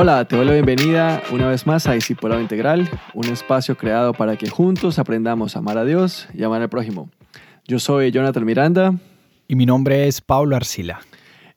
Hola, te doy la bienvenida una vez más a Discipulado Integral, un espacio creado para que juntos aprendamos a amar a Dios y amar al prójimo. Yo soy Jonathan Miranda. Y mi nombre es Pablo Arcila.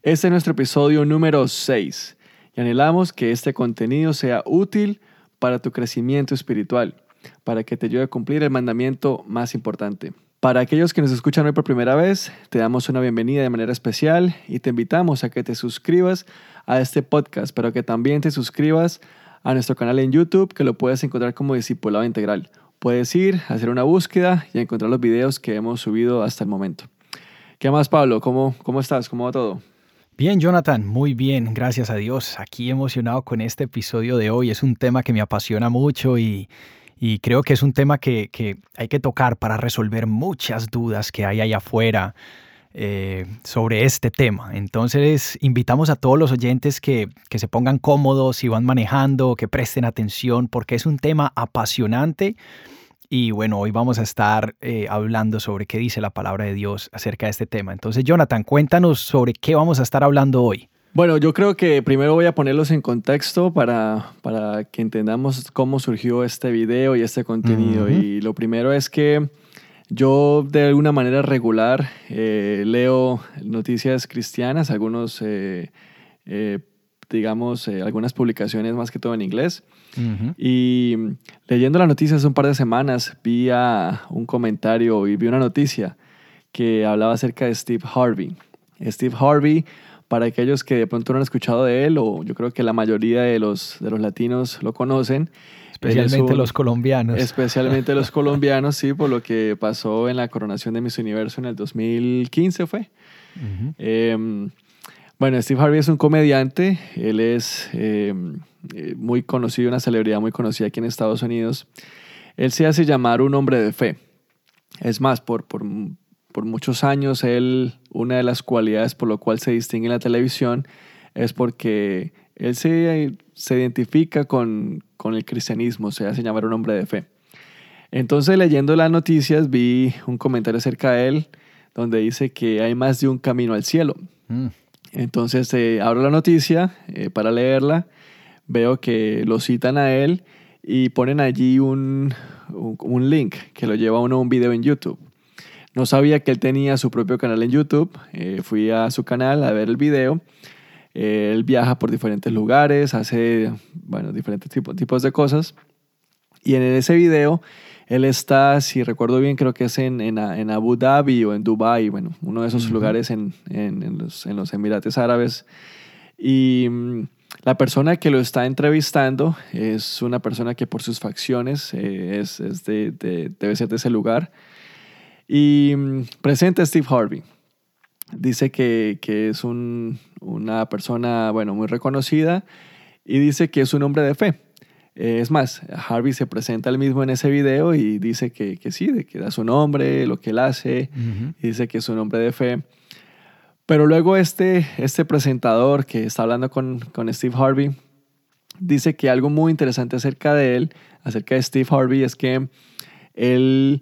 Este es nuestro episodio número 6 y anhelamos que este contenido sea útil para tu crecimiento espiritual, para que te ayude a cumplir el mandamiento más importante. Para aquellos que nos escuchan hoy por primera vez, te damos una bienvenida de manera especial y te invitamos a que te suscribas a este podcast, pero que también te suscribas a nuestro canal en YouTube, que lo puedes encontrar como Discipulado Integral. Puedes ir, hacer una búsqueda y encontrar los videos que hemos subido hasta el momento. ¿Qué más, Pablo? ¿Cómo, cómo estás? ¿Cómo va todo? Bien, Jonathan, muy bien, gracias a Dios. Aquí emocionado con este episodio de hoy. Es un tema que me apasiona mucho y, y creo que es un tema que, que, hay que tocar para resolver muchas dudas que hay allá afuera eh, sobre este tema. Entonces, invitamos a todos los oyentes que, que se pongan cómodos si van manejando, que presten atención, porque es un tema apasionante. Y bueno, hoy vamos a estar eh, hablando sobre qué dice la palabra de Dios acerca de este tema. Entonces, Jonathan, cuéntanos sobre qué vamos a estar hablando hoy. Bueno, yo creo que primero voy a ponerlos en contexto para, para que entendamos cómo surgió este video y este contenido. Y lo primero es que yo de alguna manera regular eh, leo noticias cristianas, algunos, eh, eh, digamos, algunas publicaciones más que todo en inglés. Y leyendo las noticias hace un par de semanas vi un comentario y vi una noticia que hablaba acerca de Steve Harvey. Steve Harvey, para aquellos que de pronto no han escuchado de él, o yo creo que la mayoría de los, de los latinos lo conocen, Especialmente los colombianos. Especialmente los colombianos, sí, por lo que pasó en la coronación de Miss Universo en el 2015 fue. Em, bueno, Steve Harvey es un comediante, él es em, eh, muy conocido, una celebridad muy conocida aquí en Estados Unidos. Él se hace llamar un hombre de fe. Es más, por, por, por muchos años, él, una de las cualidades por lo cual se distingue en la televisión es porque él se, se identifica con, con el cristianismo, se hace llamar un hombre de fe. Entonces leyendo las noticias vi un comentario acerca de él donde dice que hay más de un camino al cielo. Mm. Entonces eh, abro la noticia eh, para leerla, veo que lo citan a él y ponen allí un, un, link que lo lleva a uno a un video en YouTube. No sabía que él tenía su propio canal en YouTube, eh, fui a su canal a ver el video él viaja por diferentes lugares, hace, bueno, diferentes tipos de cosas. Y en ese video, él está, si recuerdo bien, creo que es en, en, Abu Dhabi o en Dubai, bueno, uno de esos lugares en, en, los, en los Emirates Árabes. Y mm, la persona que lo está entrevistando es una persona que por sus facciones eh, es, es de, debe ser de ese lugar. Y mm, presenta a Steve Harvey dice que, que es un, una persona, bueno, muy reconocida y dice que es un hombre de fe. Es más, Harvey se presenta él mismo en ese video y dice que, que sí, de que da su nombre, lo que él hace, y dice que es un hombre de fe. Pero luego este, este presentador que está hablando con, con Steve Harvey dice que algo muy interesante acerca de él, acerca de Steve Harvey, es que él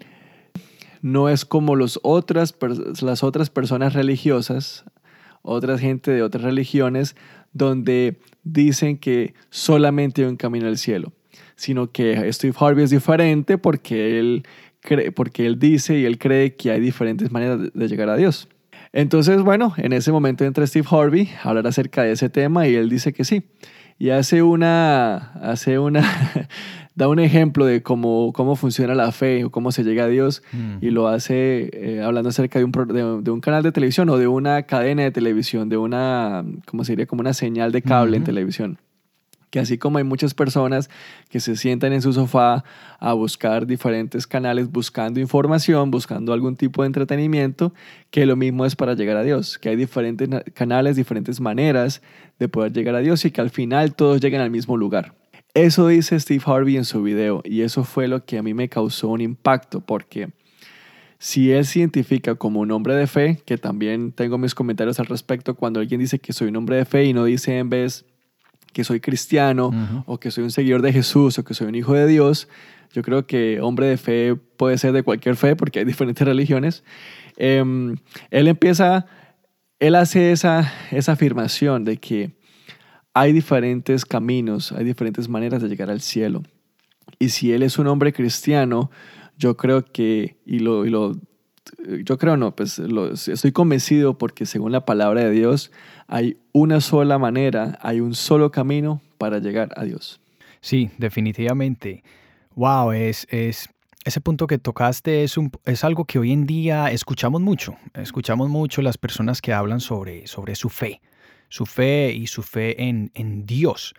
no es como las otras personas religiosas, otra gente de otras religiones, donde dicen que solamente hay un camino al cielo, sino que Steve Harvey es diferente porque él, porque él dice y él cree que hay diferentes maneras de llegar a Dios. Entonces, bueno, en ese momento entra Steve Harvey a hablar acerca de ese tema y él dice que sí. Y hace una, hace una, da un ejemplo de cómo, cómo funciona la fe o cómo se llega a Dios mm. y lo hace eh, hablando acerca de un, de, un, canal de televisión o de una cadena de televisión, de una, ¿cómo se diría? Como una señal de cable en televisión. Que así como hay muchas personas que se sientan en su sofá a buscar diferentes canales, buscando información, buscando algún tipo de entretenimiento, que lo mismo es para llegar a Dios, que hay diferentes canales, diferentes maneras de poder llegar a Dios y que al final todos lleguen al mismo lugar. Eso dice Steve Harvey en su video y eso fue lo que a mí me causó un impacto porque si él se identifica como un hombre de fe, que también tengo mis comentarios al respecto cuando alguien dice que soy un hombre de fe y no dice en vez que soy cristiano o que soy un seguidor de Jesús o que soy un hijo de Dios, yo creo que hombre de fe puede ser de cualquier fe porque hay diferentes religiones. Em, él empieza, él hace esa, esa afirmación de que hay diferentes caminos, hay diferentes maneras de llegar al cielo. Y si él es un hombre cristiano, yo creo que, y lo, lo yo creo no, pues estoy convencido porque según la palabra de Dios hay una sola manera, hay un solo camino para llegar a Dios. Sí, definitivamente. Wow, es, es, ese punto que tocaste es, un, es algo que hoy en día escuchamos mucho. Escuchamos mucho las personas que hablan sobre, sobre su fe, su fe y su fe en, en Dios.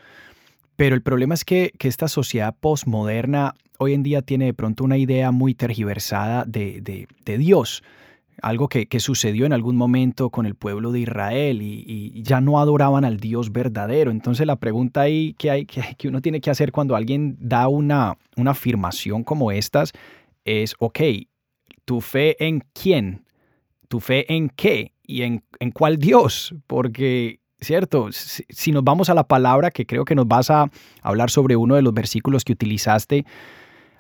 Pero el problema es que, que esta sociedad postmoderna hoy en día tiene de pronto una idea muy tergiversada de, de, de Dios algo que, sucedió en algún momento con el pueblo de Israel y, ya no adoraban al Dios verdadero. Entonces la pregunta ahí que, hay, que, uno tiene que hacer cuando alguien da una, una afirmación como estas es, ok, ¿tu fe en quién? ¿Tu fe en qué? ¿Y en, en cuál Dios? Porque, ¿cierto? Si, nos vamos a la palabra, que creo que nos vas a hablar sobre uno de los versículos que utilizaste,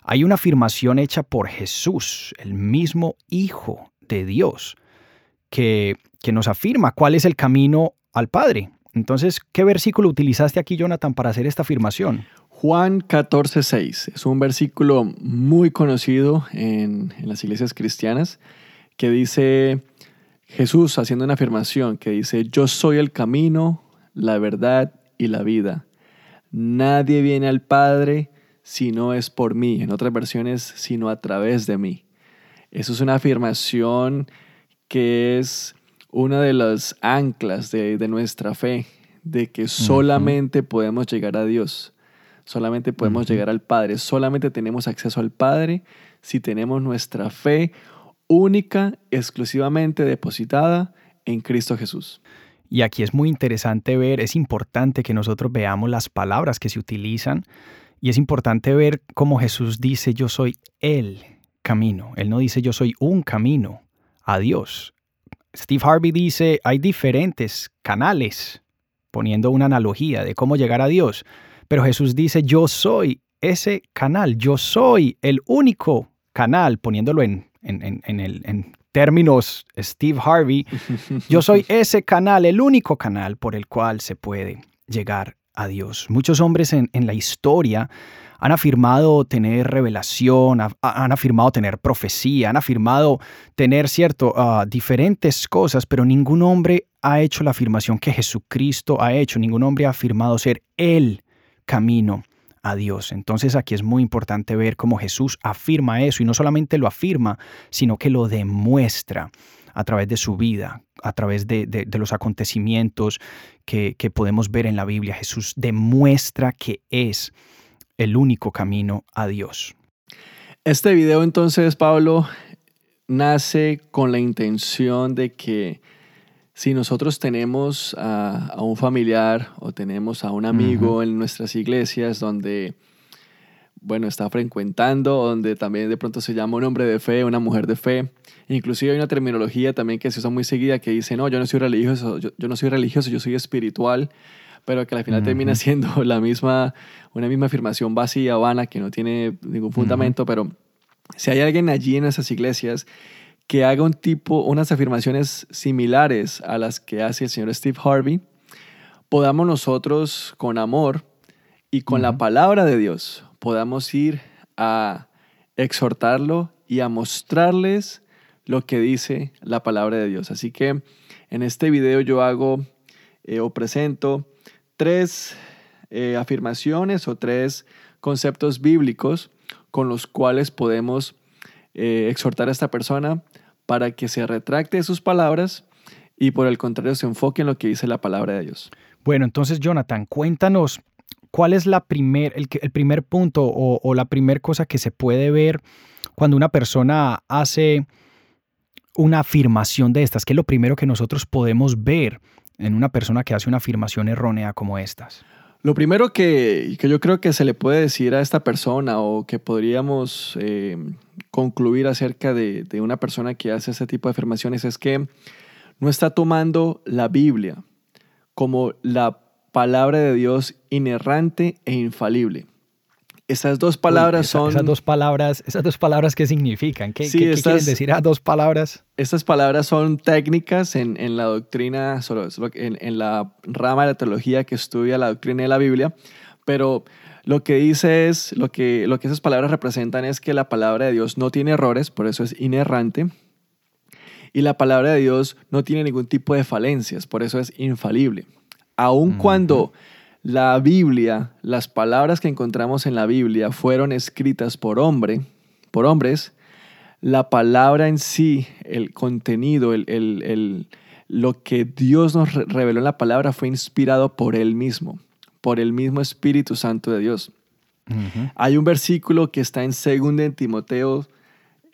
hay una afirmación hecha por Jesús, el mismo Hijo de Dios, que, que nos afirma cuál es el camino al Padre. Entonces, ¿qué versículo utilizaste aquí, Jonathan, para hacer esta afirmación? Juan 14:6 es un versículo muy conocido en, en, las iglesias cristianas que dice Jesús haciendo una afirmación que dice, yo soy el camino, la verdad y la vida. Nadie viene al Padre si no es por mí, en otras versiones, sino a través de mí. Eso es una afirmación que es una de las anclas de, nuestra fe, de que solamente podemos llegar a Dios, solamente podemos llegar al Padre, solamente tenemos acceso al Padre si tenemos nuestra fe única, exclusivamente depositada en Cristo Jesús. Y aquí es muy interesante ver, es importante que nosotros veamos las palabras que se utilizan y es importante ver cómo Jesús dice, yo soy Él camino. Él no dice yo soy un camino a Dios. Steve Harvey dice hay diferentes canales, poniendo una analogía de cómo llegar a Dios. Pero Jesús dice yo soy ese canal, yo soy el único canal, poniéndolo en, en, el, en términos Steve Harvey, yo soy ese canal, el único canal por el cual se puede llegar a Dios. Muchos hombres en, en la historia han afirmado tener revelación, han afirmado tener profecía, han afirmado tener, cierto, ah, diferentes cosas, pero ningún hombre ha hecho la afirmación que Jesucristo ha hecho, ningún hombre ha afirmado ser el camino a Dios. Entonces aquí es muy importante ver cómo Jesús afirma eso y no solamente lo afirma, sino que lo demuestra a través de su vida, a través de, los acontecimientos que, podemos ver en la Biblia. Jesús demuestra que es el único camino a Dios. Este video entonces, Pablo, nace con la intención de que si nosotros tenemos a, un familiar o tenemos a un amigo en nuestras iglesias donde, bueno, está frecuentando, donde también de pronto se llama un hombre de fe, una mujer de fe, inclusive hay una terminología también que se usa muy seguida que dice, no, yo no soy religioso, yo no soy religioso, yo soy espiritual pero que al final termina siendo la misma, una misma afirmación vacía, vana, que no tiene ningún fundamento, pero si hay alguien allí en esas iglesias que haga un tipo, unas afirmaciones similares a las que hace el señor Steve Harvey, podamos nosotros con amor y con la palabra de Dios, podamos ir a exhortarlo y a mostrarles lo que dice la palabra de Dios. Así que en este video yo hago eh, o presento tres eh, afirmaciones o tres conceptos bíblicos con los cuales podemos eh, exhortar a esta persona para que se retracte de sus palabras y por el contrario se enfoque en lo que dice la palabra de Dios. Bueno, entonces Jonathan, cuéntanos cuál es la primer, el, el primer punto o, o la primera cosa que se puede ver cuando una persona hace una afirmación de estas, ¿qué es lo primero que nosotros podemos ver en una persona que hace una afirmación errónea como estas? Lo primero que, que, yo creo que se le puede decir a esta persona o que podríamos eh, concluir acerca de, de, una persona que hace ese tipo de afirmaciones es que no está tomando la Biblia como la palabra de Dios inerrante e infalible. Esas dos palabras son... Esas dos palabras, esas dos palabras, ¿qué significan? ¿Qué, quieren decir a dos palabras? Estas palabras son técnicas en, la doctrina, en, en, la rama de la teología que estudia la doctrina de la Biblia, pero lo que dice es, lo que, lo que esas palabras representan es que la palabra de Dios no tiene errores, por eso es inerrante, y la palabra de Dios no tiene ningún tipo de falencias, por eso es infalible. Aun cuando la Biblia, las palabras que encontramos en la Biblia fueron escritas por hombre, por hombres, la palabra en sí, el contenido, el, lo que Dios nos reveló en la palabra fue inspirado por Él mismo, por el mismo Espíritu Santo de Dios. Hay un versículo que está en 2 Timoteo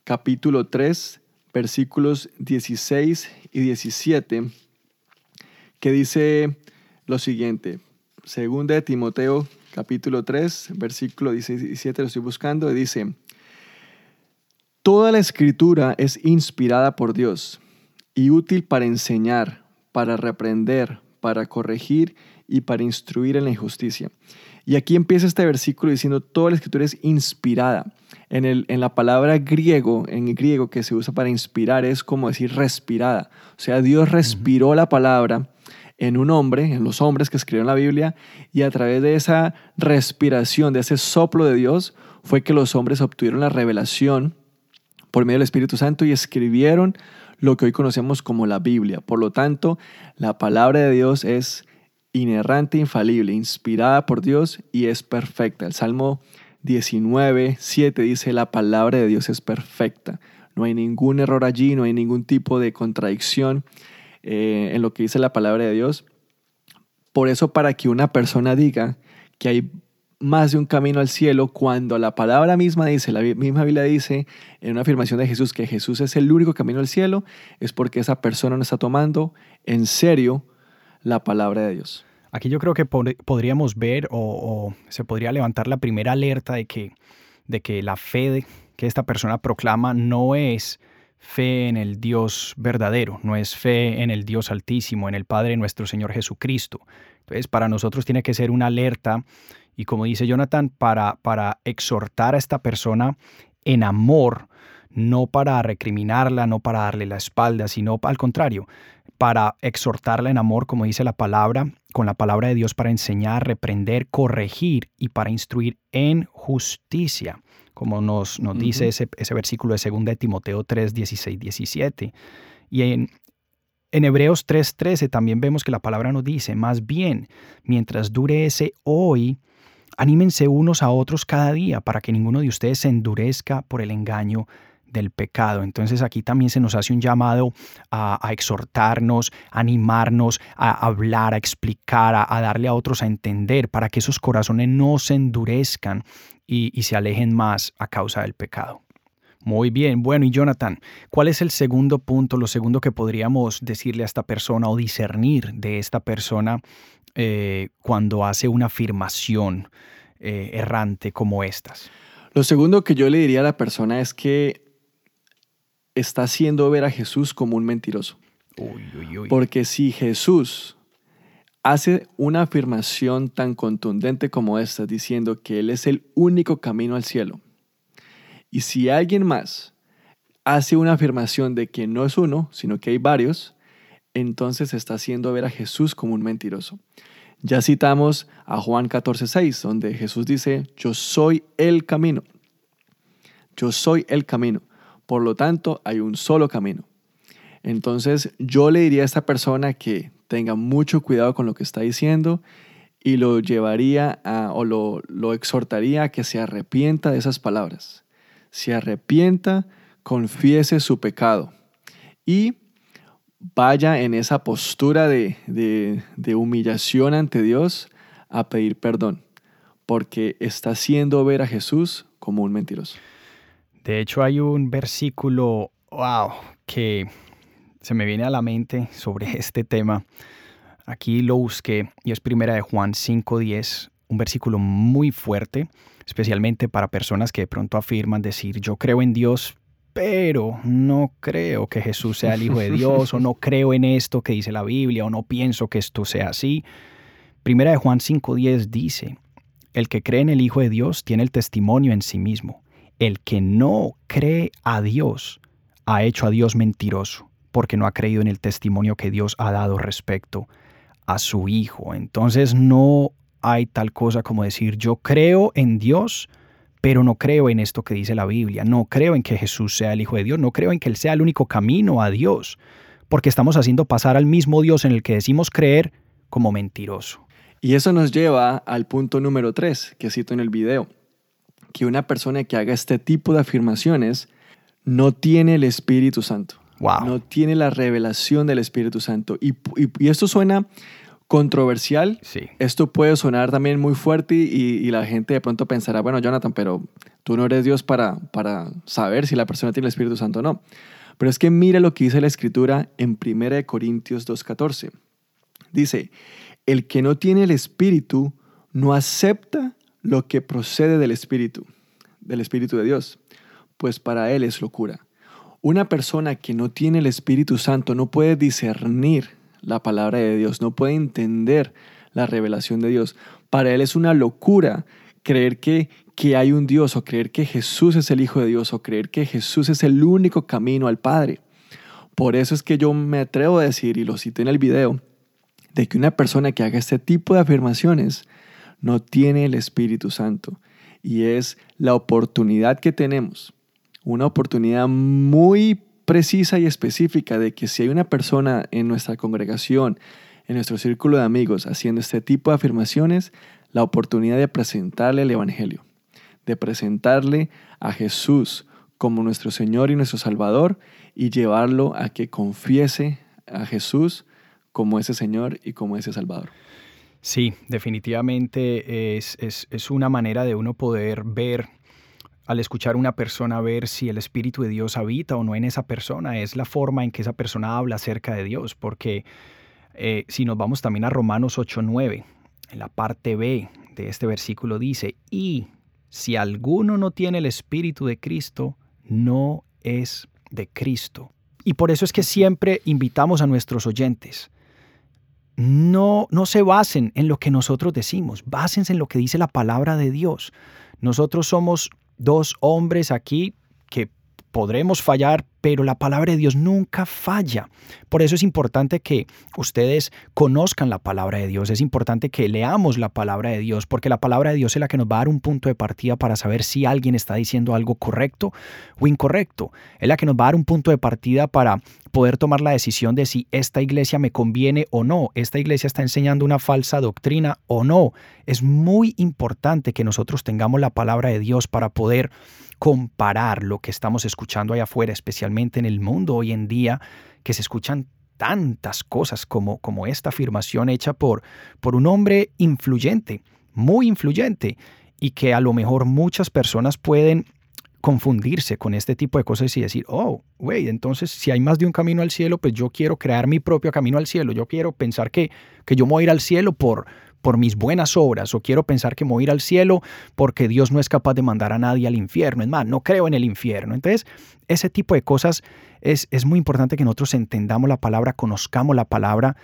capítulo 3, versículos 16 y 17, que dice lo siguiente. Segunda de Timoteo, capítulo 3, versículo 17, lo estoy buscando, y dice, Toda la escritura es inspirada por Dios y útil para enseñar, para reprender, para corregir y para instruir en la injusticia. Y aquí empieza este versículo diciendo, toda la escritura es inspirada. En, el, en la palabra griego, en griego que se usa para inspirar, es como decir respirada. O sea, Dios respiró la palabra en un hombre, en los hombres que escribieron la Biblia, y a través de esa respiración, de ese soplo de Dios, fue que los hombres obtuvieron la revelación por medio del Espíritu Santo y escribieron lo que hoy conocemos como la Biblia. Por lo tanto, la palabra de Dios es inerrante, infalible, inspirada por Dios y es perfecta. El Salmo 19, 7 dice, la palabra de Dios es perfecta. No hay ningún error allí, no hay ningún tipo de contradicción. Eh, en lo que dice la palabra de Dios. Por eso para que una persona diga que hay más de un camino al cielo, cuando la palabra misma dice, la misma Biblia dice en una afirmación de Jesús que Jesús es el único camino al cielo, es porque esa persona no está tomando en serio la palabra de Dios. Aquí yo creo que podríamos ver o, se podría levantar la primera alerta de que, de que la fe que esta persona proclama no es fe en el Dios verdadero, no es fe en el Dios altísimo, en el Padre nuestro Señor Jesucristo. Entonces, para nosotros tiene que ser una alerta y como dice Jonathan, para, para exhortar a esta persona en amor, no para recriminarla, no para darle la espalda, sino al contrario, para exhortarla en amor, como dice la palabra, con la palabra de Dios para enseñar, reprender, corregir y para instruir en justicia como nos, nos dice ese, ese, versículo de 2 de Timoteo 3, 16, 17. Y en, en Hebreos 3, 13 también vemos que la palabra nos dice, más bien, mientras dure ese hoy, anímense unos a otros cada día para que ninguno de ustedes se endurezca por el engaño del pecado. Entonces aquí también se nos hace un llamado a, exhortarnos, a animarnos, a hablar, a explicar, a, darle a otros a entender para que esos corazones no se endurezcan y, se alejen más a causa del pecado. Muy bien, bueno, y Jonathan, ¿cuál es el segundo punto, lo segundo que podríamos decirle a esta persona o discernir de esta persona eh, cuando hace una afirmación eh, errante como estas? Lo segundo que yo le diría a la persona es que está haciendo ver a Jesús como un mentiroso. Porque si Jesús hace una afirmación tan contundente como esta, diciendo que Él es el único camino al cielo, y si alguien más hace una afirmación de que no es uno, sino que hay varios, entonces está haciendo ver a Jesús como un mentiroso. Ya citamos a Juan 14:6, donde Jesús dice, yo soy el camino. Yo soy el camino. Por lo tanto, hay un solo camino. Entonces, yo le diría a esta persona que tenga mucho cuidado con lo que está diciendo y lo llevaría o lo, lo exhortaría a que se arrepienta de esas palabras. Se arrepienta, confiese su pecado y vaya en esa postura de, de, humillación ante Dios a pedir perdón, porque está haciendo ver a Jesús como un mentiroso. De hecho, hay un versículo, wow, que se me viene a la mente sobre este tema. Aquí lo busqué y es primera de Juan 5.10, un versículo muy fuerte, especialmente para personas que de pronto afirman decir, yo creo en Dios, pero no creo que Jesús sea el Hijo de Dios, o no creo en esto que dice la Biblia, o no pienso que esto sea así. Primera de Juan 5.10 dice, el que cree en el Hijo de Dios tiene el testimonio en sí mismo. El que no cree a Dios ha hecho a Dios mentiroso, porque no ha creído en el testimonio que Dios ha dado respecto a su Hijo. Entonces no hay tal cosa como decir yo creo en Dios, pero no creo en esto que dice la Biblia, no creo en que Jesús sea el Hijo de Dios, no creo en que Él sea el único camino a Dios, porque estamos haciendo pasar al mismo Dios en el que decimos creer como mentiroso. Y eso nos lleva al punto número 3 que cito en el video, que una persona que haga este tipo de afirmaciones no tiene el Espíritu Santo. No tiene la revelación del Espíritu Santo. Y, esto suena controversial. Sí. Esto puede sonar también muy fuerte y, la gente de pronto pensará, bueno, Jonathan, pero tú no eres Dios para, para saber si la persona tiene el Espíritu Santo o no. Pero es que mira lo que dice la Escritura en 1 Corintios 2.14. Dice, el que no tiene el Espíritu no acepta lo que procede del Espíritu, del Espíritu de Dios, pues para él es locura. Una persona que no tiene el Espíritu Santo no puede discernir la palabra de Dios, no puede entender la revelación de Dios. Para él es una locura creer que, que hay un Dios o creer que Jesús es el Hijo de Dios o creer que Jesús es el único camino al Padre. Por eso es que yo me atrevo a decir, y lo cité en el video, de que una persona que haga este tipo de afirmaciones no tiene el Espíritu Santo. Y es la oportunidad que tenemos, una oportunidad muy precisa y específica de que si hay una persona en nuestra congregación, en nuestro círculo de amigos, haciendo este tipo de afirmaciones, la oportunidad de presentarle el Evangelio, de presentarle a Jesús como nuestro Señor y nuestro Salvador y llevarlo a que confiese a Jesús como ese Señor y como ese Salvador. Sí, definitivamente es, es, una manera de uno poder ver, al escuchar a una persona, ver si el Espíritu de Dios habita o no en esa persona. Es la forma en que esa persona habla acerca de Dios, porque eh, si nos vamos también a Romanos 8.9, en la parte B de este versículo dice, y si alguno no tiene el Espíritu de Cristo, no es de Cristo. Y por eso es que siempre invitamos a nuestros oyentes no, no se basen en lo que nosotros decimos, básense en lo que dice la palabra de Dios. Nosotros somos dos hombres aquí que podremos fallar, pero la palabra de Dios nunca falla. Por eso es importante que ustedes conozcan la palabra de Dios, es importante que leamos la palabra de Dios, porque la palabra de Dios es la que nos va a dar un punto de partida para saber si alguien está diciendo algo correcto o incorrecto. Es la que nos va a dar un punto de partida para poder tomar la decisión de si esta iglesia me conviene o no, esta iglesia está enseñando una falsa doctrina o no. Es muy importante que nosotros tengamos la palabra de Dios para poder comparar lo que estamos escuchando allá afuera, especialmente en el mundo hoy en día, que se escuchan tantas cosas como, como esta afirmación hecha por, por un hombre influyente, muy influyente, y que a lo mejor muchas personas pueden confundirse con este tipo de cosas y decir, oh, güey, entonces si hay más de un camino al cielo, pues yo quiero crear mi propio camino al cielo, yo quiero pensar que, que yo voy a ir al cielo por, por mis buenas obras o quiero pensar que me voy a ir al cielo porque Dios no es capaz de mandar a nadie al infierno. Es más, no creo en el infierno. Entonces, ese tipo de cosas es, es muy importante que nosotros entendamos la palabra, conozcamos la palabra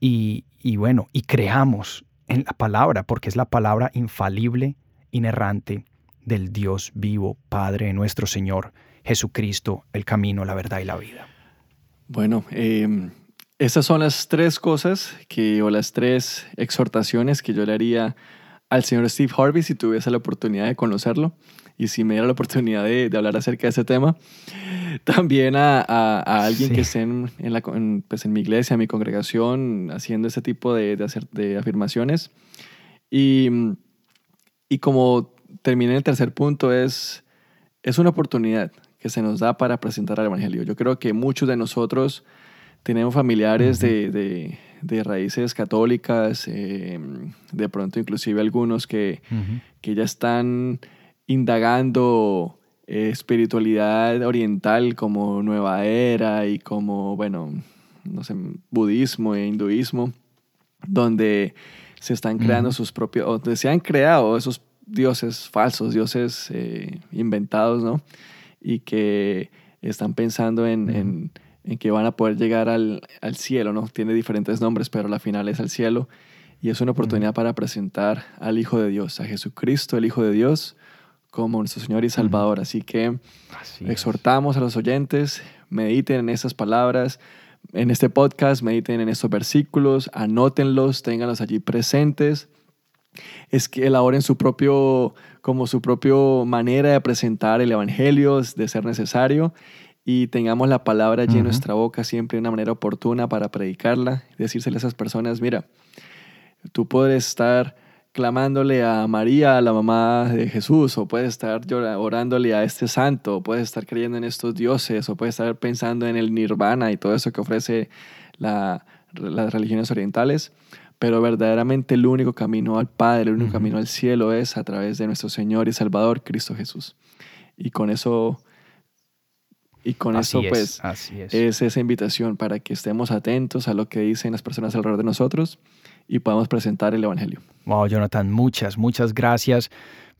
y, y bueno, y creamos en la palabra porque es la palabra infalible, inerrante del Dios vivo, Padre nuestro Señor Jesucristo, el camino, la verdad y la vida. Bueno, eh, esas son las tres cosas que, o las tres exhortaciones que yo le haría al señor Steve Harvey si tuviese la oportunidad de conocerlo y si me diera la oportunidad de, hablar acerca de ese tema. También a, alguien que esté en, la, pues en mi iglesia, en mi congregación, haciendo ese tipo de, de afirmaciones. Y, y como terminé el tercer punto, es, es una oportunidad que se nos da para presentar al Evangelio. Yo creo que muchos de nosotros tenemos familiares de, raíces católicas, eh, de pronto inclusive algunos que, ya están indagando eh, espiritualidad oriental como nueva era y como, bueno, no sé, budismo e hinduismo, donde se están creando sus propios, o donde se han creado esos dioses falsos, dioses eh, inventados, ¿no? Y que están pensando en en que van a poder llegar al, cielo, ¿no? Tiene diferentes nombres, pero la final es al cielo. y es una oportunidad para presentar al Hijo de Dios, a Jesucristo, el Hijo de Dios, como nuestro Señor y Salvador. Así que exhortamos a los oyentes, mediten en esas palabras, en este podcast, mediten en estos versículos, anótenlos, ténganlos allí presentes. Es que elaboren su propio, como su propio manera de presentar el Evangelio, de ser necesario, y tengamos la palabra allí en nuestra boca siempre de una manera oportuna para predicarla, decírsele a esas personas, mira, tú puedes estar clamándole a María, la mamá de Jesús, o puedes estar orándole a este santo, o puedes estar creyendo en estos dioses, o puedes estar pensando en el nirvana y todo eso que ofrece las religiones orientales, pero verdaderamente el único camino al Padre, el único camino al cielo es a través de nuestro Señor y Salvador, Cristo Jesús. Y con eso, y con eso pues, es. es esa invitación para que estemos atentos a lo que dicen las personas alrededor de nosotros y podamos presentar el Evangelio. Wow, Jonathan, muchas, muchas gracias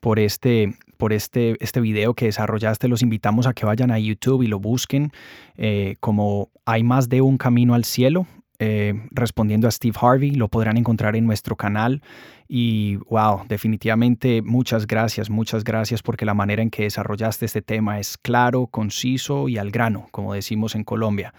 por este, por este, este video que desarrollaste. Los invitamos a que vayan a YouTube y lo busquen eh, como Hay más de un camino al cielo. Eh, respondiendo a Steve Harvey, lo podrán encontrar en nuestro canal. Y wow, definitivamente muchas gracias, muchas gracias porque la manera en que desarrollaste este tema es claro, conciso y al grano, como decimos en Colombia.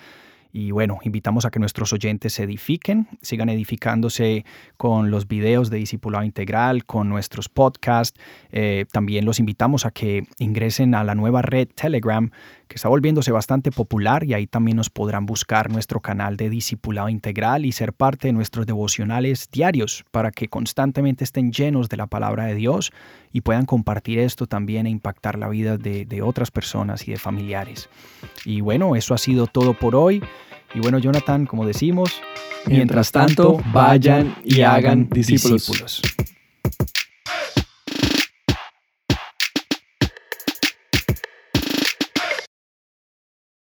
Y bueno, invitamos a que nuestros oyentes se edifiquen, sigan edificándose con los videos de Discipulado Integral, con nuestros podcasts. Eh, también los invitamos a que ingresen a la nueva red Telegram, que está volviéndose bastante popular y ahí también nos podrán buscar nuestro canal de Discipulado Integral y ser parte de nuestros devocionales diarios para que constantemente estén llenos de la palabra de Dios y puedan compartir esto también e impactar la vida de, de otras personas y de familiares. Y bueno, eso ha sido todo por hoy. Y bueno, Jonathan, como decimos, mientras tanto, vayan y hagan discípulos.